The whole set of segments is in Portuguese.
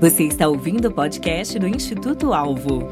Você está ouvindo o podcast do Instituto Alvo.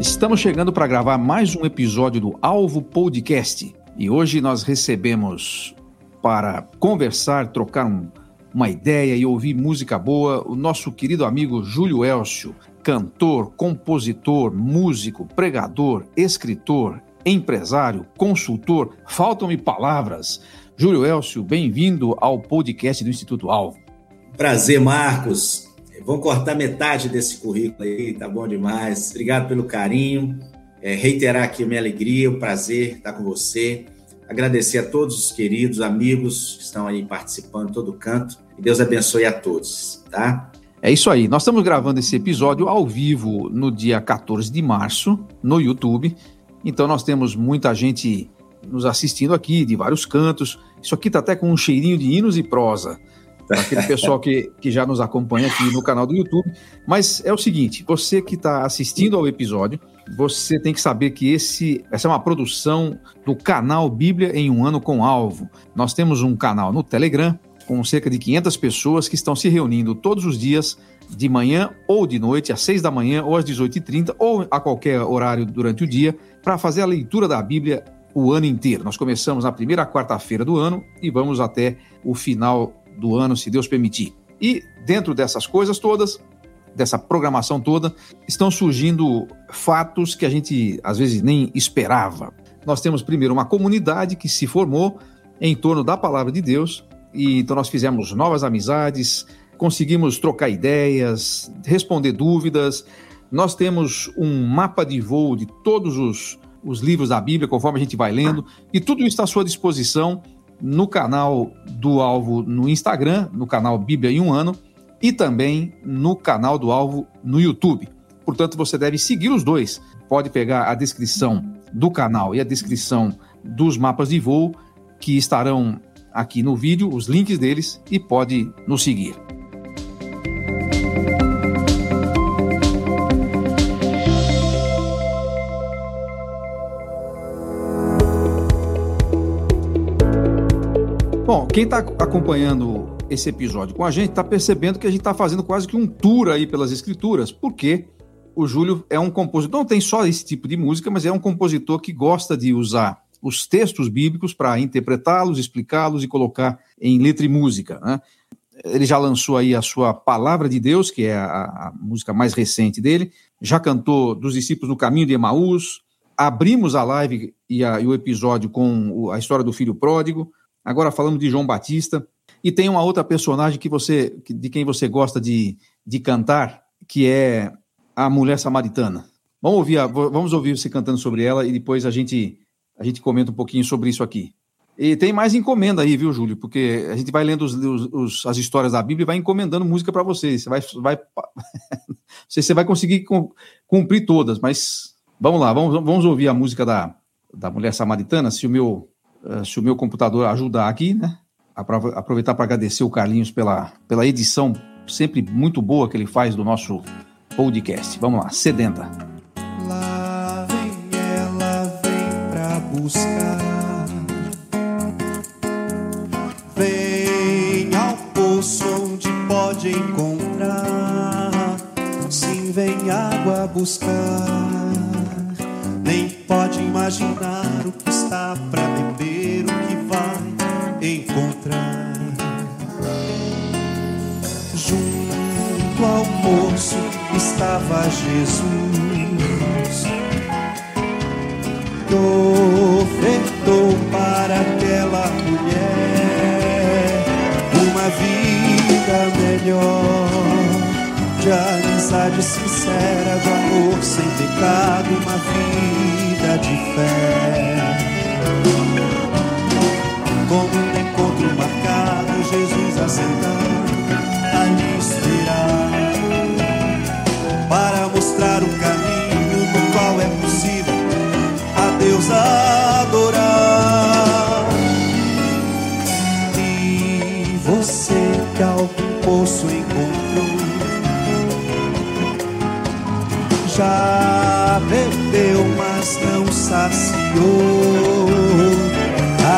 Estamos chegando para gravar mais um episódio do Alvo Podcast e hoje nós recebemos para conversar, trocar um, uma ideia e ouvir música boa o nosso querido amigo Júlio Elcio, cantor, compositor, músico, pregador, escritor, empresário, consultor. Faltam-me palavras. Júlio Elcio, bem-vindo ao podcast do Instituto Alvo. Prazer, Marcos. Vamos cortar metade desse currículo aí, tá bom demais. Obrigado pelo carinho. É, reiterar aqui a minha alegria, o prazer estar com você. Agradecer a todos os queridos amigos que estão aí participando todo canto. E Deus abençoe a todos, tá? É isso aí. Nós estamos gravando esse episódio ao vivo no dia 14 de março no YouTube. Então nós temos muita gente nos assistindo aqui de vários cantos. Isso aqui está até com um cheirinho de hinos e prosa aquele pessoal que, que já nos acompanha aqui no canal do YouTube. Mas é o seguinte: você que está assistindo ao episódio, você tem que saber que esse, essa é uma produção do canal Bíblia em um ano com alvo. Nós temos um canal no Telegram com cerca de 500 pessoas que estão se reunindo todos os dias de manhã ou de noite, às 6 da manhã ou às 18h30 ou a qualquer horário durante o dia, para fazer a leitura da Bíblia o ano inteiro. Nós começamos na primeira quarta-feira do ano e vamos até o final do ano, se Deus permitir. E dentro dessas coisas todas, dessa programação toda, estão surgindo fatos que a gente às vezes nem esperava. Nós temos primeiro uma comunidade que se formou em torno da palavra de Deus, e então nós fizemos novas amizades, conseguimos trocar ideias, responder dúvidas. Nós temos um mapa de voo de todos os, os livros da Bíblia, conforme a gente vai lendo, e tudo está à sua disposição no canal do Alvo no Instagram, no canal Bíblia em um ano, e também no canal do Alvo no YouTube. Portanto, você deve seguir os dois. Pode pegar a descrição do canal e a descrição dos mapas de voo que estarão aqui no vídeo, os links deles, e pode nos seguir. Quem está acompanhando esse episódio com a gente está percebendo que a gente está fazendo quase que um tour aí pelas escrituras, porque o Júlio é um compositor, não tem só esse tipo de música, mas é um compositor que gosta de usar os textos bíblicos para interpretá-los, explicá-los e colocar em letra e música. Né? Ele já lançou aí a sua Palavra de Deus, que é a, a música mais recente dele, já cantou dos discípulos no caminho de Emaús, abrimos a live e, a, e o episódio com a história do filho pródigo, Agora falamos de João Batista. E tem uma outra personagem que você, de quem você gosta de, de cantar, que é a mulher samaritana. Vamos ouvir, a, vamos ouvir você cantando sobre ela e depois a gente, a gente comenta um pouquinho sobre isso aqui. E tem mais encomenda aí, viu, Júlio? Porque a gente vai lendo os, os, as histórias da Bíblia e vai encomendando música para você. Você vai, vai não sei se você vai conseguir cumprir todas, mas vamos lá, vamos, vamos ouvir a música da, da mulher samaritana. Se o meu se o meu computador ajudar aqui, né? Aproveitar para agradecer o Carlinhos pela, pela edição sempre muito boa que ele faz do nosso podcast. Vamos lá, sedenta. Lá vem ela, vem pra buscar. Vem ao poço onde pode encontrar. Sim, vem água buscar. Nem pode imaginar o que está para beber, encontrar. Junto ao poço estava Jesus, que ofertou para aquela mulher uma vida melhor de amizade sincera, de amor sem pecado, uma vida de fé. Jesus assentado ali esperar para mostrar o caminho no qual é possível a Deus adorar. E você que algum poço encontrou já bebeu, mas não saciou.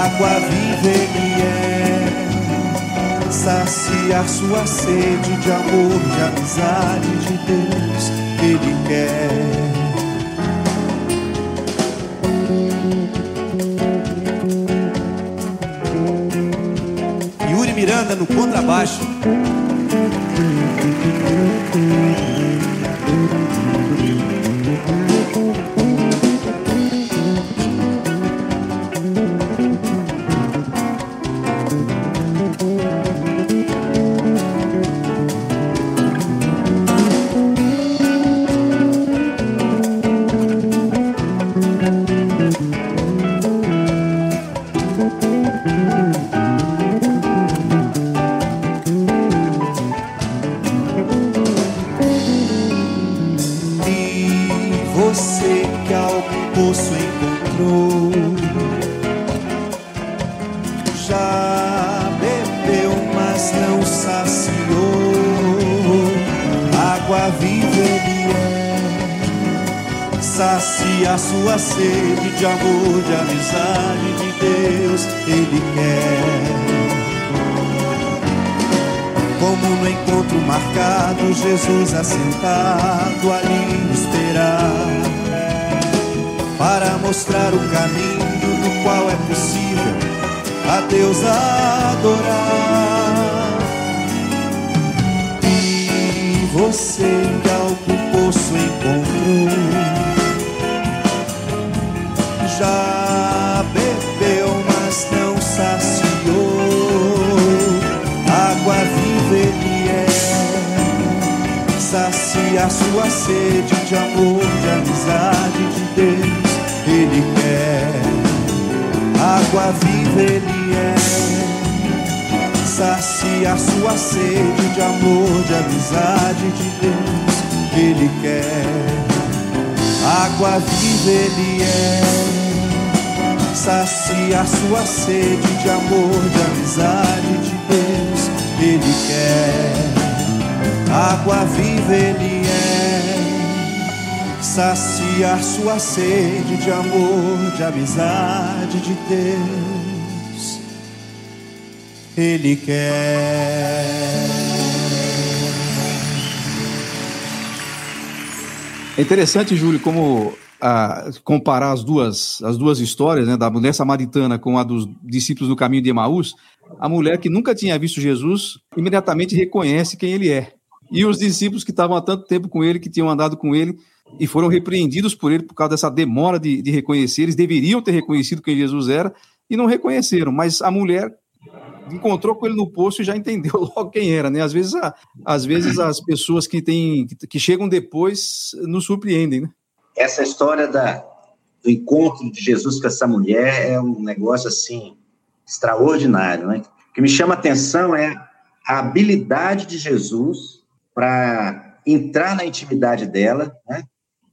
Água viva ele é, saciar sua sede de amor, de amizade de Deus, Ele quer. Yuri Miranda no contrabaixo. Sacia a sua sede de amor, de amizade de Deus, Ele quer. Como no encontro marcado, Jesus assentado ali esperar, para mostrar o caminho no qual é possível a Deus adorar. Você que ao poço encontrou já bebeu, mas não saciou. Água viva ele é, sacia sua sede de amor, de amizade de Deus. Ele quer. Água viva ele é, sacia sua sede de amor, de amizade de Deus. Ele quer. Água viva ele é sacia sua sede de amor, de amizade de Deus. Ele quer água viva, Ele é. Saciar sua sede de amor, de amizade de Deus. Ele quer. É interessante, Júlio, como a comparar as duas, as duas histórias, né, da mulher samaritana com a dos discípulos no caminho de Emaús, a mulher que nunca tinha visto Jesus imediatamente reconhece quem ele é. E os discípulos que estavam há tanto tempo com ele, que tinham andado com ele e foram repreendidos por ele por causa dessa demora de, de reconhecer, eles deveriam ter reconhecido quem Jesus era e não reconheceram, mas a mulher encontrou com ele no poço e já entendeu logo quem era, né? Às vezes, a, às vezes as pessoas que, têm, que chegam depois nos surpreendem, né? essa história da, do encontro de Jesus com essa mulher é um negócio assim extraordinário, né? O que me chama a atenção é a habilidade de Jesus para entrar na intimidade dela, né?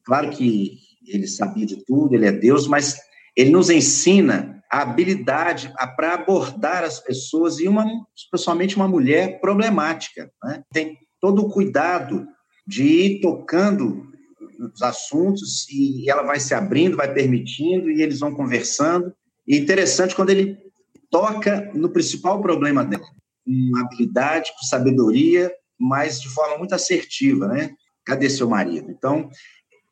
Claro que ele sabia de tudo, ele é Deus, mas ele nos ensina a habilidade para abordar as pessoas e uma, especialmente uma mulher problemática, né? Tem todo o cuidado de ir tocando os assuntos e ela vai se abrindo, vai permitindo e eles vão conversando. E interessante quando ele toca no principal problema dela, com habilidade, com sabedoria, mas de forma muito assertiva, né? Cadê seu marido? Então,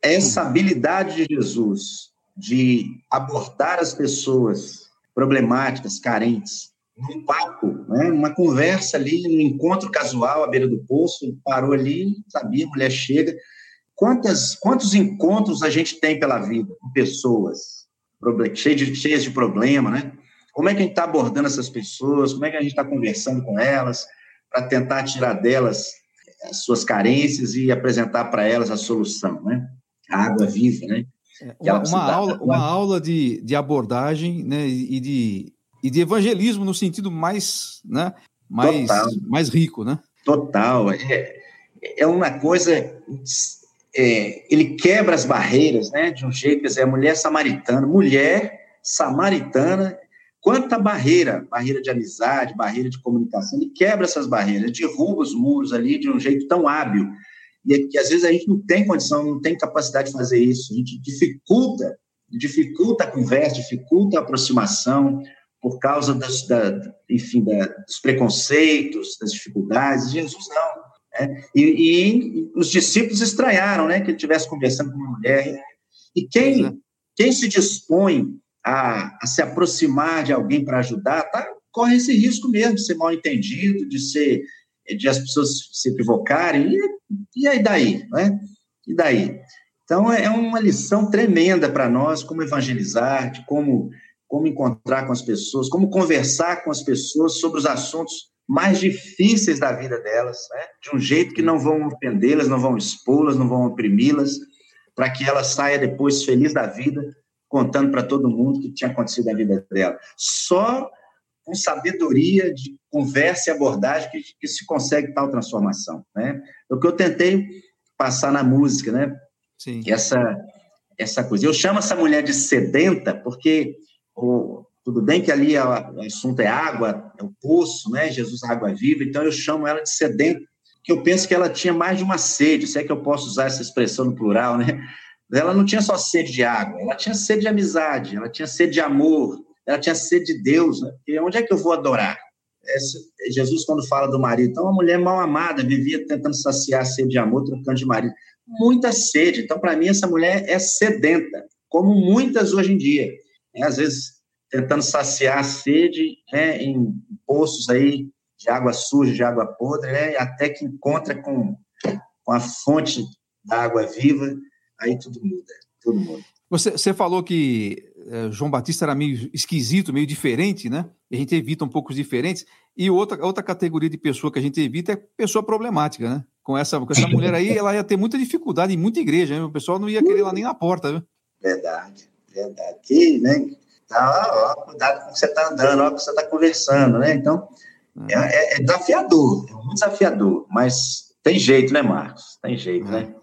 essa habilidade de Jesus de abordar as pessoas problemáticas, carentes, num papo, né? uma conversa ali, um encontro casual à beira do poço, parou ali, sabia, a mulher chega, Quantas, quantos encontros a gente tem pela vida com pessoas cheias de, cheias de problema, né? Como é que a gente está abordando essas pessoas? Como é que a gente está conversando com elas para tentar tirar delas as suas carências e apresentar para elas a solução, né? A água viva, né? É, uma, uma aula, uma aula de, de abordagem né, e, de, e de evangelismo no sentido mais, né, mais, mais rico, né? Total. É, é uma coisa é, ele quebra as barreiras, né, de um jeito, quer dizer, a mulher samaritana, mulher samaritana, quanta barreira, barreira de amizade, barreira de comunicação, ele quebra essas barreiras, derruba os muros ali de um jeito tão hábil, e é que às vezes a gente não tem condição, não tem capacidade de fazer isso, a gente dificulta, dificulta a conversa, dificulta a aproximação, por causa das, da, enfim, da, dos preconceitos, das dificuldades. Jesus não. Né? E, e, os discípulos estranharam, né, que ele estivesse conversando com uma mulher. E quem, é. quem se dispõe a, a se aproximar de alguém para ajudar, tá, corre esse risco mesmo de ser mal entendido, de ser de as pessoas se equivocarem, e, e aí daí, né? E daí? Então, é uma lição tremenda para nós, como evangelizar, de como, como encontrar com as pessoas, como conversar com as pessoas sobre os assuntos mais difíceis da vida delas, né? de um jeito que não vão ofendê-las, não vão expô-las, não vão oprimi-las, para que ela saia depois feliz da vida, contando para todo mundo o que tinha acontecido na vida dela. Só com sabedoria de conversa e abordagem que, que se consegue tal transformação, né? É o que eu tentei passar na música, né? Sim. Essa essa coisa. Eu chamo essa mulher de sedenta porque o, tudo bem que ali o assunto é água, é o poço, né? Jesus é água viva, então eu chamo ela de sedenta, que eu penso que ela tinha mais de uma sede, se é que eu posso usar essa expressão no plural, né? Ela não tinha só sede de água, ela tinha sede de amizade, ela tinha sede de amor, ela tinha sede de Deus, né? Onde é que eu vou adorar? Jesus, quando fala do marido, então, uma mulher mal amada, vivia tentando saciar a sede de amor, trocando de marido. Muita sede. Então, para mim, essa mulher é sedenta, como muitas hoje em dia. É, às vezes, tentando saciar a sede né, em poços aí de água suja, de água podre, né, até que encontra com, com a fonte da água viva, aí tudo muda, tudo muda. Você, você falou que é, João Batista era meio esquisito, meio diferente, né? E a gente evita um pouco os diferentes. E outra, outra categoria de pessoa que a gente evita é pessoa problemática, né? Com essa, com essa mulher aí, ela ia ter muita dificuldade em muita igreja, né? o pessoal não ia querer lá nem na porta, viu? Verdade, verdade. Aqui, né? Tá, ó, cuidado com o que você está andando, ó, com o que você está conversando, né? Então, é, é, é desafiador, é muito desafiador, mas tem jeito, né, Marcos? Tem jeito, né?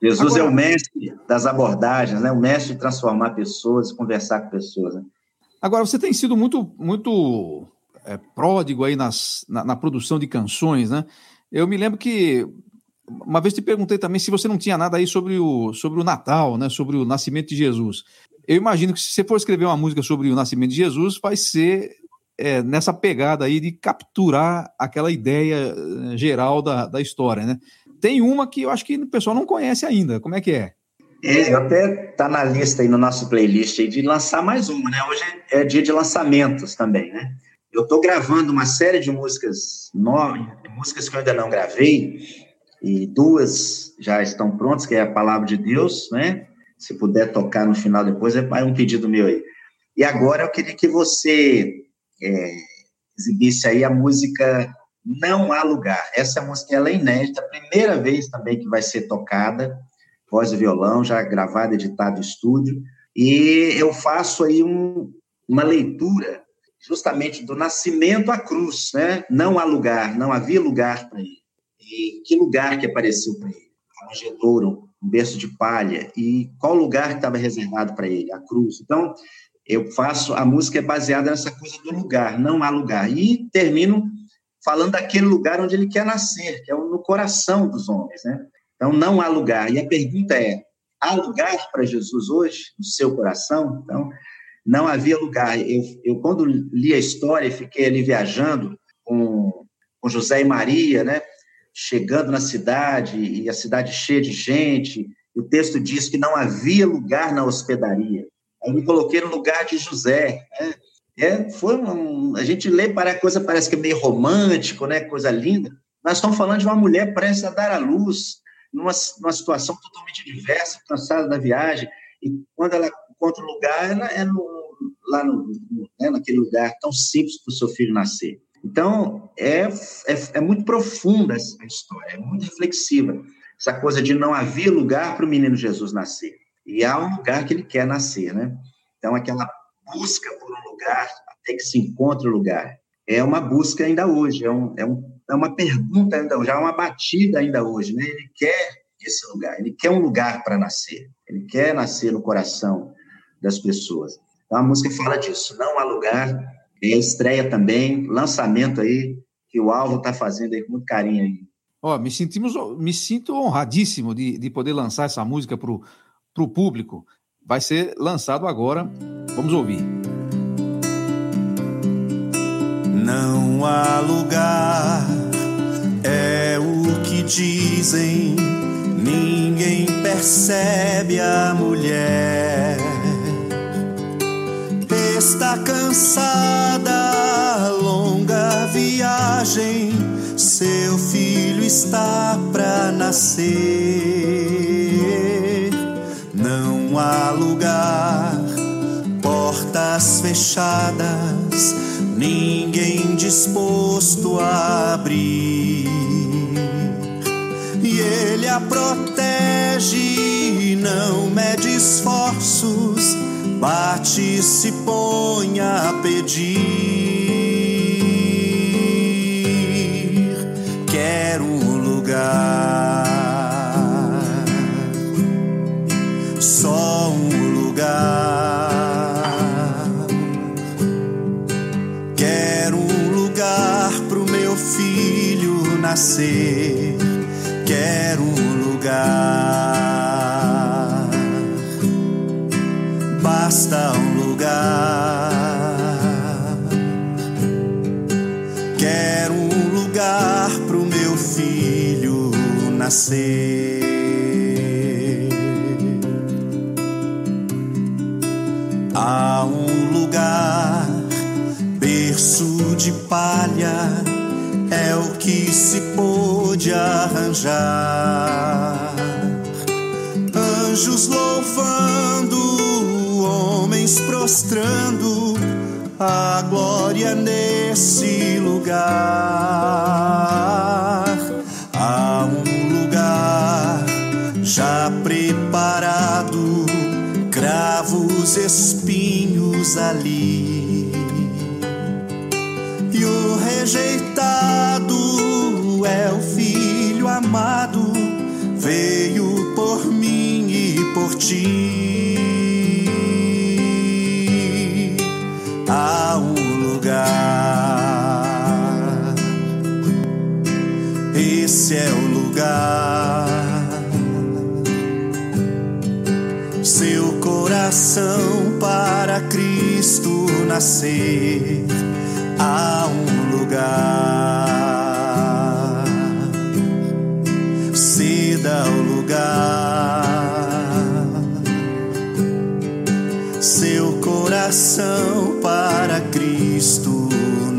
Jesus Agora, é o mestre das abordagens, né? o mestre de transformar pessoas, conversar com pessoas. Né? Agora, você tem sido muito, muito é, pródigo aí nas, na, na, produção de canções, né? Eu me lembro que uma vez te perguntei também se você não tinha nada aí sobre o, sobre o Natal, né? Sobre o nascimento de Jesus. Eu imagino que se você for escrever uma música sobre o nascimento de Jesus, vai ser é, nessa pegada aí de capturar aquela ideia eh, geral da, da história, né? Tem uma que eu acho que o pessoal não conhece ainda. Como é que é? É, até tá na lista aí no nosso playlist aí de lançar mais uma, né? Hoje é dia de lançamentos também, né? Eu estou gravando uma série de músicas novas, músicas que eu ainda não gravei, e duas já estão prontas, que é a Palavra de Deus, né? Se puder tocar no final depois, é um pedido meu aí. E agora eu queria que você é, exibisse aí a música não há lugar. Essa música ela é inédita, primeira vez também que vai ser tocada, voz e violão, já gravada, editada em estúdio, e eu faço aí um, uma leitura justamente do nascimento à cruz, né? Não há lugar, não havia lugar para ele. E que lugar que apareceu para ele? A manjedouro, um berço de palha. E qual lugar que estava reservado para ele? A cruz. Então, eu faço, a música é baseada nessa coisa do lugar, não há lugar. E termino falando daquele lugar onde ele quer nascer, que é no coração dos homens, né? Então, não há lugar. E a pergunta é: há lugar para Jesus hoje, no seu coração? Então, não havia lugar. Eu, eu quando li a história, fiquei ali viajando com, com José e Maria, né? Chegando na cidade, e a cidade cheia de gente, o texto diz que não havia lugar na hospedaria. Aí me coloquei no lugar de José, né? É, foi um, a gente lê para a coisa parece que é meio romântico, né? Coisa linda. Nós estamos falando de uma mulher prestes a dar à luz, numa, numa situação totalmente diversa, cansada da viagem, e quando ela encontra o lugar, ela é no, lá no, no né, naquele lugar tão simples para o seu filho nascer. Então, é, é, é muito profunda essa história, é muito reflexiva. Essa coisa de não havia lugar para o menino Jesus nascer. E há um lugar que ele quer nascer, né? Então, aquela busca por um lugar até que se encontre o lugar. É uma busca ainda hoje, é, um, é, um, é uma pergunta ainda hoje, é uma batida ainda hoje. Né? Ele quer esse lugar, ele quer um lugar para nascer, ele quer nascer no coração das pessoas. Então a música fala disso, não há lugar, é estreia também, lançamento aí, que o Alvo está fazendo aí com muito carinho aí. Ó, me sentimos, me sinto honradíssimo de, de poder lançar essa música para o público. Vai ser lançado agora. Vamos ouvir. Há lugar, é o que dizem, ninguém percebe a mulher. Está cansada, longa viagem, seu filho está pra nascer. Não há lugar, portas fechadas ninguém disposto a abrir. E ele a protege, não mede esforços, bate se põe a pedir. Quero um lugar, nascer, quero um lugar. Basta um lugar. Quero um lugar pro meu filho nascer. Há um lugar, berço de palha é o que se pôde arranjar. Anjos louvando, homens prostrando a glória nesse lugar. Há um lugar já preparado, cravos, espinhos ali. Por ti. Há um lugar, esse é o lugar. Seu coração para Cristo nascer há um lugar.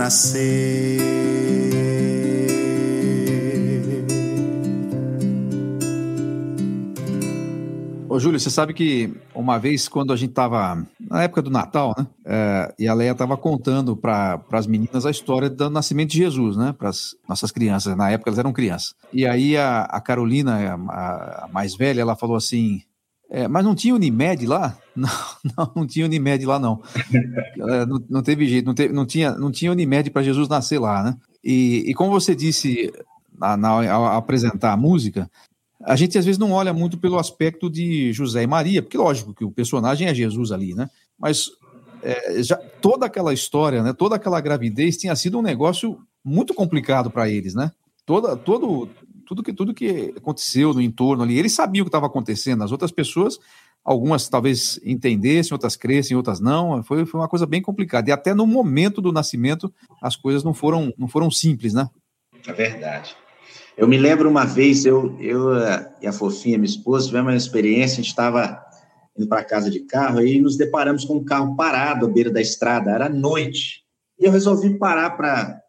Nascer. Júlio, você sabe que uma vez, quando a gente estava na época do Natal, né? É, e a Leia estava contando para as meninas a história do nascimento de Jesus, né? Para as nossas crianças. Na época elas eram crianças. E aí a, a Carolina, a, a, mais velha, ela falou assim: é, mas não tinha Unimed lá? Não, não, não tinha Unimed lá, não. É, não, não, teve jeito, não, teve, não, tinha, não tinha Unimed para Jesus nascer lá, né? E, e como você disse na, na, ao apresentar a música, a gente às vezes não olha muito pelo aspecto de José e Maria, porque lógico que o personagem é Jesus ali, né? Mas é, já, toda aquela história, né? Toda aquela gravidez tinha sido um negócio muito complicado para eles, né? Toda, todo, tudo que tudo que aconteceu no entorno ali, eles sabiam o que estava acontecendo. As outras pessoas, algumas talvez entendessem, outras crescem, outras não. Foi, foi uma coisa bem complicada. E até no momento do nascimento, as coisas não foram não foram simples, né? É verdade. Eu me lembro uma vez, eu, eu e a Fofinha, minha esposa, tivemos uma experiência, a gente estava indo para casa de carro e nos deparamos com um carro parado à beira da estrada, era noite. E eu resolvi parar para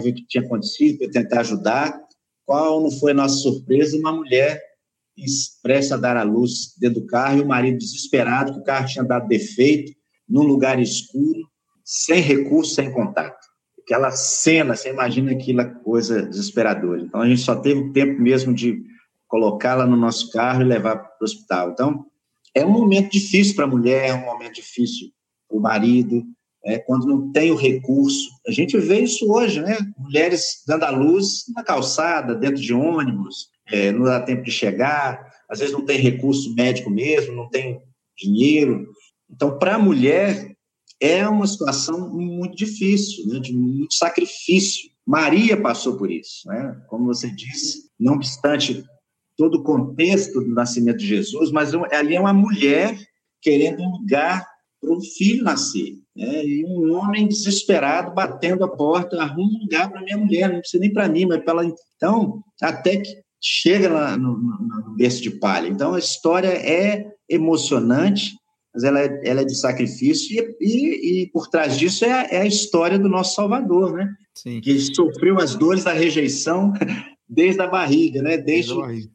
ver o que tinha acontecido, para tentar ajudar. Qual não foi nossa surpresa? Uma mulher expressa a dar à luz dentro do carro e o marido desesperado, que o carro tinha dado defeito, num lugar escuro, sem recurso, sem contato aquela cena, você imagina aquela coisa desesperadora. Então, a gente só teve tempo mesmo de colocá-la no nosso carro e levar para o hospital. Então, é um momento difícil para a mulher, é um momento difícil para o marido, é, quando não tem o recurso. A gente vê isso hoje, né? Mulheres dando a luz na calçada, dentro de ônibus, é, não dá tempo de chegar, às vezes não tem recurso médico mesmo, não tem dinheiro. Então, para a mulher, é uma situação muito difícil, né, de muito sacrifício. Maria passou por isso, né? como você disse, não obstante todo o contexto do nascimento de Jesus, mas ali é uma mulher querendo um lugar para um filho nascer. Né? e um homem desesperado batendo a porta, arruma um lugar para minha mulher, não precisa nem para mim, mas para ela. Então, até que chega lá no, no, no berço de palha. Então, a história é emocionante, mas ela é, ela é de sacrifício, e, e, e por trás disso é a, é a, história do nosso Salvador, né? Sim. Que sofreu as dores da rejeição desde a barriga, né? Desde, desde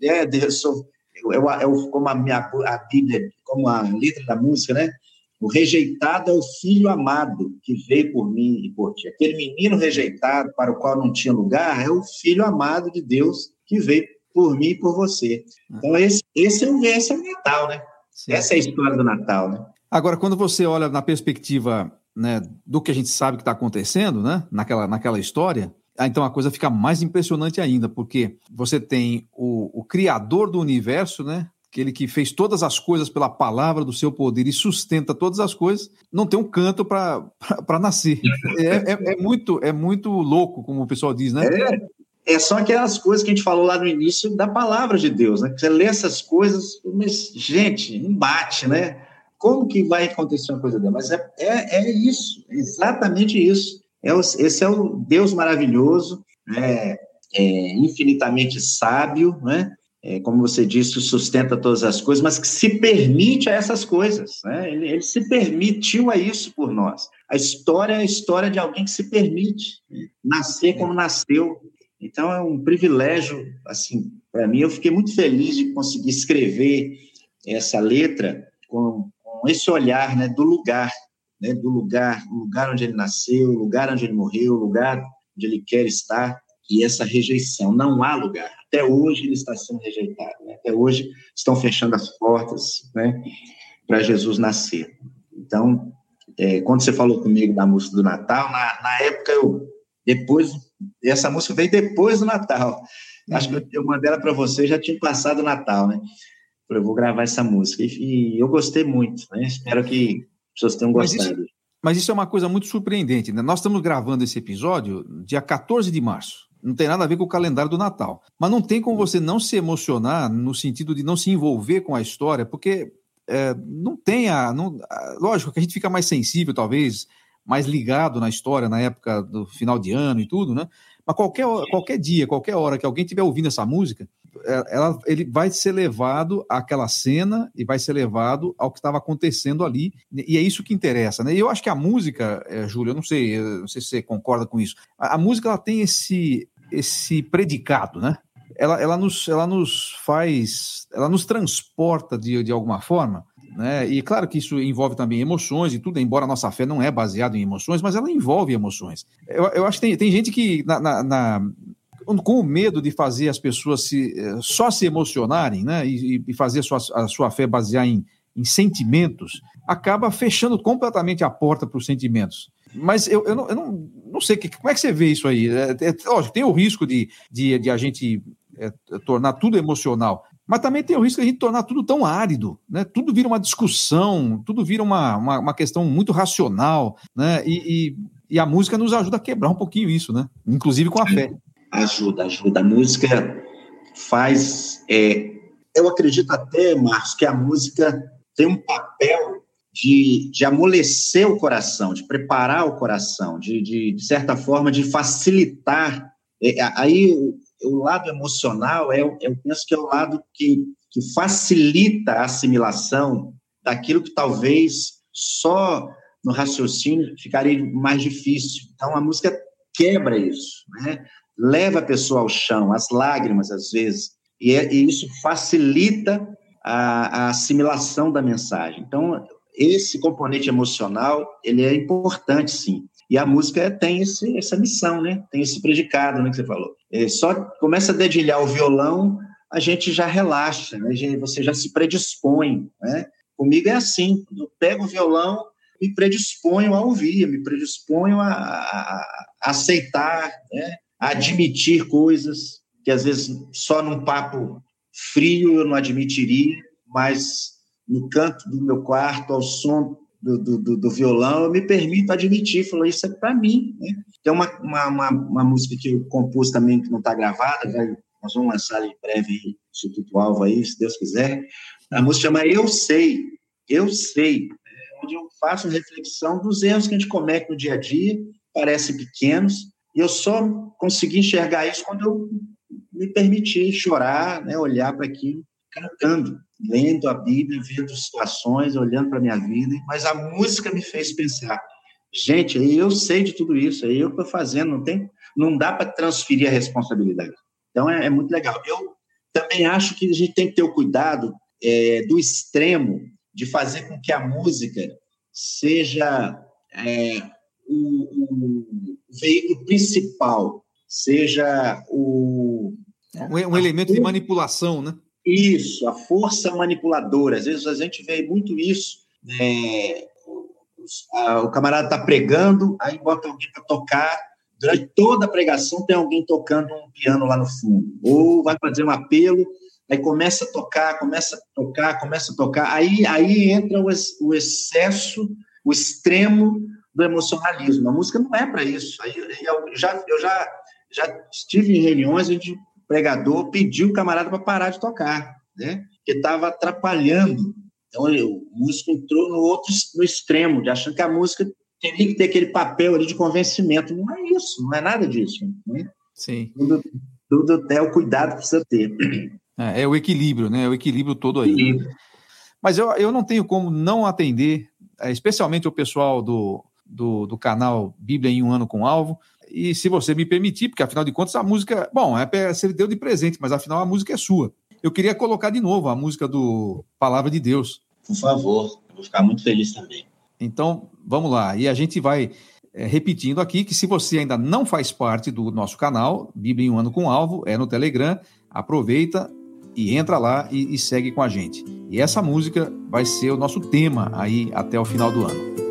de, é, de, so, eu, eu, como a, minha, a Bíblia, como a letra da música, né? O rejeitado é o filho amado que veio por mim e por ti. Aquele menino rejeitado para o qual não tinha lugar é o filho amado de Deus que veio por mim e por você. Então, esse, esse, é, o, esse é o Natal, né? Sim. Essa é a história do Natal, né? Agora, quando você olha na perspectiva né, do que a gente sabe que está acontecendo, né, naquela, naquela história, então a coisa fica mais impressionante ainda, porque você tem o, o Criador do universo, né, aquele que fez todas as coisas pela palavra do seu poder e sustenta todas as coisas, não tem um canto para nascer. É, é, é, muito, é muito louco, como o pessoal diz, né? É, é só aquelas coisas que a gente falou lá no início da palavra de Deus, né? Você lê essas coisas, mas, gente, embate, né? Como que vai acontecer uma coisa dessa? Mas é, é, é isso, exatamente isso. É o, esse é o Deus maravilhoso, é, é infinitamente sábio, né? É, como você disse, sustenta todas as coisas, mas que se permite a essas coisas. Né? Ele, ele, se permitiu a isso por nós. A história é a história de alguém que se permite nascer como nasceu. Então é um privilégio, assim, para mim. Eu fiquei muito feliz de conseguir escrever essa letra com, com esse olhar, né, do lugar, né, do lugar, o lugar onde ele nasceu, o lugar onde ele morreu, o lugar onde ele quer estar e essa rejeição. Não há lugar. Até hoje ele está sendo rejeitado. Né? Até hoje estão fechando as portas né, para Jesus nascer. Então, é, quando você falou comigo da música do Natal, na, na época eu depois essa música veio depois do Natal. Uhum. Acho que eu mandei ela para você, já tinha passado o Natal, né? Eu vou gravar essa música e, e eu gostei muito, né? Espero que as pessoas tenham gostado. Mas isso, mas isso é uma coisa muito surpreendente, né? Nós estamos gravando esse episódio dia 14 de março não tem nada a ver com o calendário do Natal. Mas não tem como você não se emocionar no sentido de não se envolver com a história, porque é, não tem a. Não, lógico que a gente fica mais sensível, talvez, mais ligado na história na época do final de ano e tudo, né? Mas qualquer, qualquer dia, qualquer hora que alguém estiver ouvindo essa música, ela, ele vai ser levado àquela cena e vai ser levado ao que estava acontecendo ali. E é isso que interessa, né? E eu acho que a música, é, Júlio, eu não sei, eu não sei se você concorda com isso. A, a música ela tem esse, esse predicado, né? Ela, ela, nos, ela nos faz, ela nos transporta de, de alguma forma né? E claro que isso envolve também emoções e tudo, embora a nossa fé não é baseada em emoções, mas ela envolve emoções. Eu, eu acho que tem, tem gente que, na, na, na, com o medo de fazer as pessoas se, eh, só se emocionarem né? e, e fazer a sua, a sua fé basear em, em sentimentos, acaba fechando completamente a porta para os sentimentos. Mas eu, eu, não, eu não, não sei, como é que você vê isso aí? É, é, lógico, tem o risco de, de, de a gente é, tornar tudo emocional, mas também tem o risco de a gente tornar tudo tão árido, né? Tudo vira uma discussão, tudo vira uma, uma, uma questão muito racional, né? E, e, e, a música nos ajuda a quebrar um pouquinho isso, né? Inclusive com a fé. Ajuda, ajuda. A música faz. É, eu acredito até, Marcos, que a música tem um papel de, de amolecer o coração, de preparar o coração, de, de, de certa forma, de facilitar. É, aí o lado emocional, é, eu penso que é o lado que, que facilita a assimilação daquilo que talvez só no raciocínio ficaria mais difícil. Então, a música quebra isso, né? Leva a pessoa ao chão, às lágrimas, às vezes, e, é, e isso facilita a, a, assimilação da mensagem. Então, esse componente emocional, ele é importante, sim. E a música tem esse, essa missão, né? Tem esse predicado, né, que você falou. É, só começa a dedilhar o violão, a gente já relaxa, né? Você já se predispõe, né? Comigo é assim, eu pego o violão, me predisponho a ouvir, me predisponho a, a, a aceitar, né? Admitir coisas que às vezes só num papo frio eu não admitiria, mas no canto do meu quarto, ao som do, do, do, violão, eu me permito admitir, falou, isso é para mim. Né? Tem uma, uma, uma, música que eu compus também, que não está gravada, nós vamos lançar em breve Instituto Alvo aí, se Deus quiser. A música chama Eu Sei, Eu Sei. Onde eu faço reflexão dos erros que a gente comete no dia a dia, parecem pequenos, e eu só consegui enxergar isso quando eu me permiti chorar, né, olhar para aquilo, cantando, lendo a Bíblia, vendo situações, olhando para a minha vida, mas a música me fez pensar, gente, eu sei de tudo isso, é eu que estou fazendo, não tem, não dá para transferir a responsabilidade. Então é, é, muito legal. Eu também acho que a gente tem que ter o cuidado é, do extremo de fazer com que a música seja é, o, o, veículo principal, seja o. Um, um elemento de manipulação, né? Isso, a força manipuladora. Às vezes a gente vê muito isso. Né? o camarada está pregando, aí bota alguém para tocar. Durante toda a pregação tem alguém tocando um piano lá no fundo. Ou vai fazer um apelo, aí começa a tocar, começa a tocar, começa a tocar. Aí, aí entra o excesso, o extremo do emocionalismo. A música não é para isso. Aí eu já, eu já, já estive em reuniões onde o pregador pediu o camarada para parar de tocar, né? que estava atrapalhando. Então o músico entrou no outro no extremo, de achando que a música teria que ter aquele papel ali de convencimento. Não é isso, não é nada disso. Né? Sim. Tudo, tudo é o cuidado que precisa ter. É, é o equilíbrio, né? É o equilíbrio todo aí. Equilíbrio. Mas eu, eu não tenho como não atender, é, especialmente o pessoal do, do, do canal Bíblia em um ano com alvo. E se você me permitir, porque afinal de contas a música, bom, é você deu de presente, mas afinal a música é sua. Eu queria colocar de novo a música do Palavra de Deus. Por favor, eu vou ficar muito feliz também. Então, vamos lá. E a gente vai é, repetindo aqui que se você ainda não faz parte do nosso canal, Bíblia em um ano com alvo, é no Telegram, aproveita e entra lá e, e segue com a gente. E essa música vai ser o nosso tema aí até o final do ano.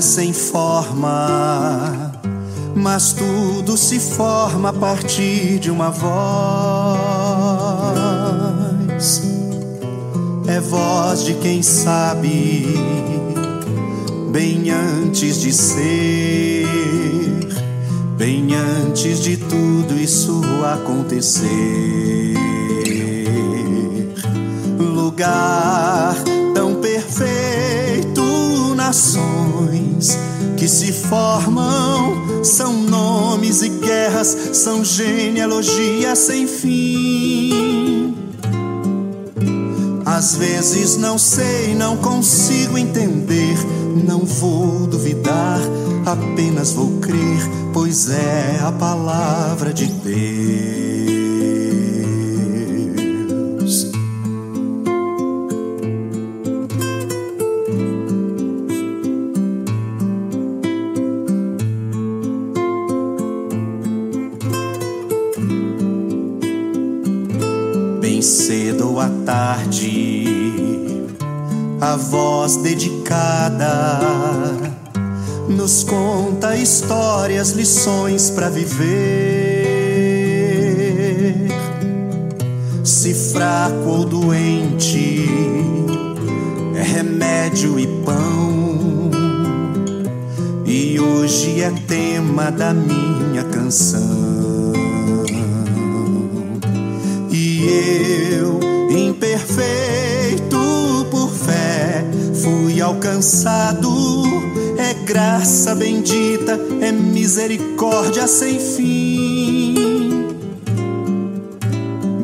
Sem forma, mas tudo se forma a partir de uma voz. É voz de quem sabe, bem antes de ser, bem antes de tudo isso acontecer. Lugar tão perfeito nações se formam são nomes e guerras, são genealogias sem fim. Às vezes não sei, não consigo entender, não vou duvidar, apenas vou crer, pois é a palavra de Deus. Histórias, lições para viver. Se fraco ou doente, é remédio e pão. E hoje é tema da minha canção. E eu, imperfeito, fui alcançado. É graça bendita, é misericórdia sem fim.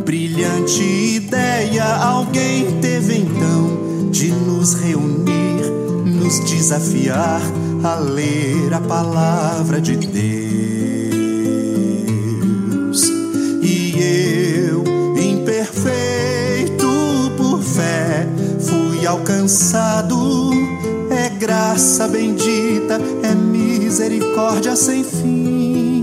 Brilhante ideia alguém teve então de nos reunir, nos desafiar a ler a palavra de Deus. E eu, imperfeito por fé, alcançado. Graça bendita, é misericórdia sem fim.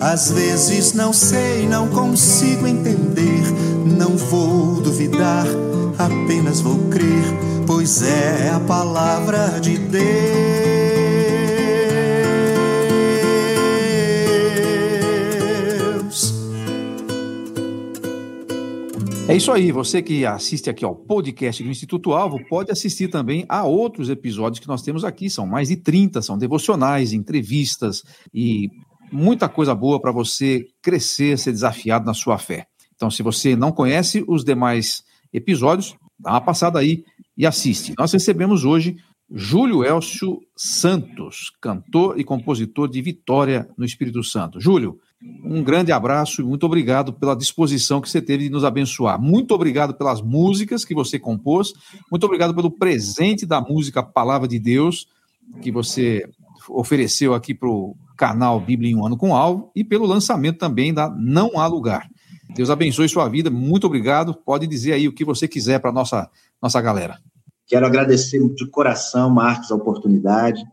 Às vezes não sei, não consigo entender, não vou duvidar, apenas vou crer, pois é a palavra de Deus. Isso aí, você que assiste aqui ao podcast do Instituto Alvo, pode assistir também a outros episódios que nós temos aqui, são mais de 30, são devocionais, entrevistas e muita coisa boa para você crescer, ser desafiado na sua fé. Então, se você não conhece os demais episódios, dá uma passada aí e assiste. Nós recebemos hoje Júlio Elcio Santos, cantor e compositor de Vitória no Espírito Santo. Júlio, um grande abraço e muito obrigado pela disposição que você teve de nos abençoar. Muito obrigado pelas músicas que você compôs, muito obrigado pelo presente da música Palavra de Deus que você ofereceu aqui para o canal Bíblia em um ano com alvo e pelo lançamento também da Não Há Lugar. Deus abençoe sua vida, muito obrigado. Pode dizer aí o que você quiser para nossa nossa galera. Quero agradecer de coração, Marcos, a oportunidade.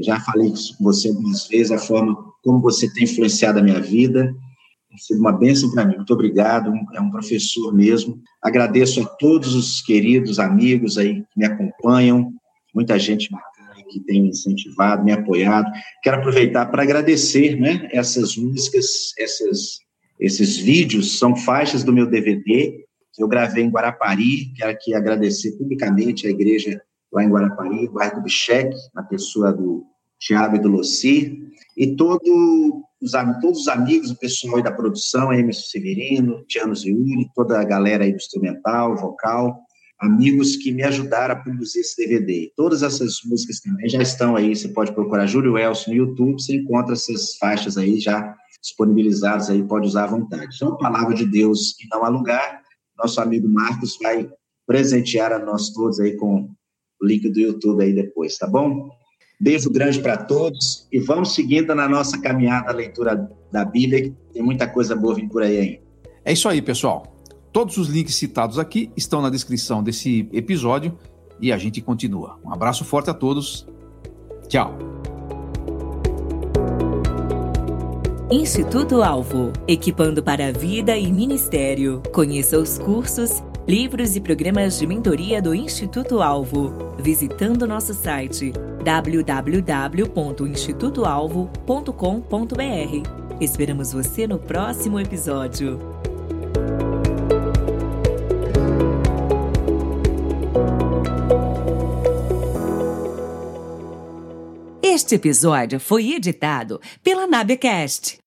Já falei isso com você algumas vezes, a forma como você tem influenciado a minha vida. Tem sido uma bênção para mim. Muito obrigado. É um professor mesmo. Agradeço a todos os queridos amigos aí que me acompanham, muita gente bacana que tem me incentivado, me apoiado. Quero aproveitar para agradecer, né? Essas músicas, essas esses vídeos são faixas do meu DVD que eu gravei em Guarapari. Quero aqui agradecer publicamente a igreja lá em Guarapari, bairro do Bicheque, na pessoa do Tiago e do Lossi, e todo os, todos os amigos, o pessoal da produção, Emerson Severino, Tiano Ziuri, toda a galera aí do instrumental, vocal, amigos que me ajudaram a produzir esse DVD. Todas essas músicas também já estão aí, você pode procurar Júlio Elson no YouTube, você encontra essas faixas aí já disponibilizadas aí, pode usar à vontade. A palavra de Deus e não há lugar. Nosso amigo Marcos vai presentear a nós todos aí com o link do YouTube aí depois, tá bom? Beijo grande para todos e vamos seguindo na nossa caminhada, a leitura da Bíblia, que tem muita coisa boa vindo por aí ainda. É isso aí, pessoal. Todos os links citados aqui estão na descrição desse episódio e a gente continua. Um abraço forte a todos. Tchau. Instituto Alvo, equipando para a vida e ministério. Conheça os cursos, livros e programas de mentoria do Instituto Alvo, visitando nosso site www.institutoalvo.com.br. Esperamos você no próximo episódio. Este episódio foi editado pela Nabecast.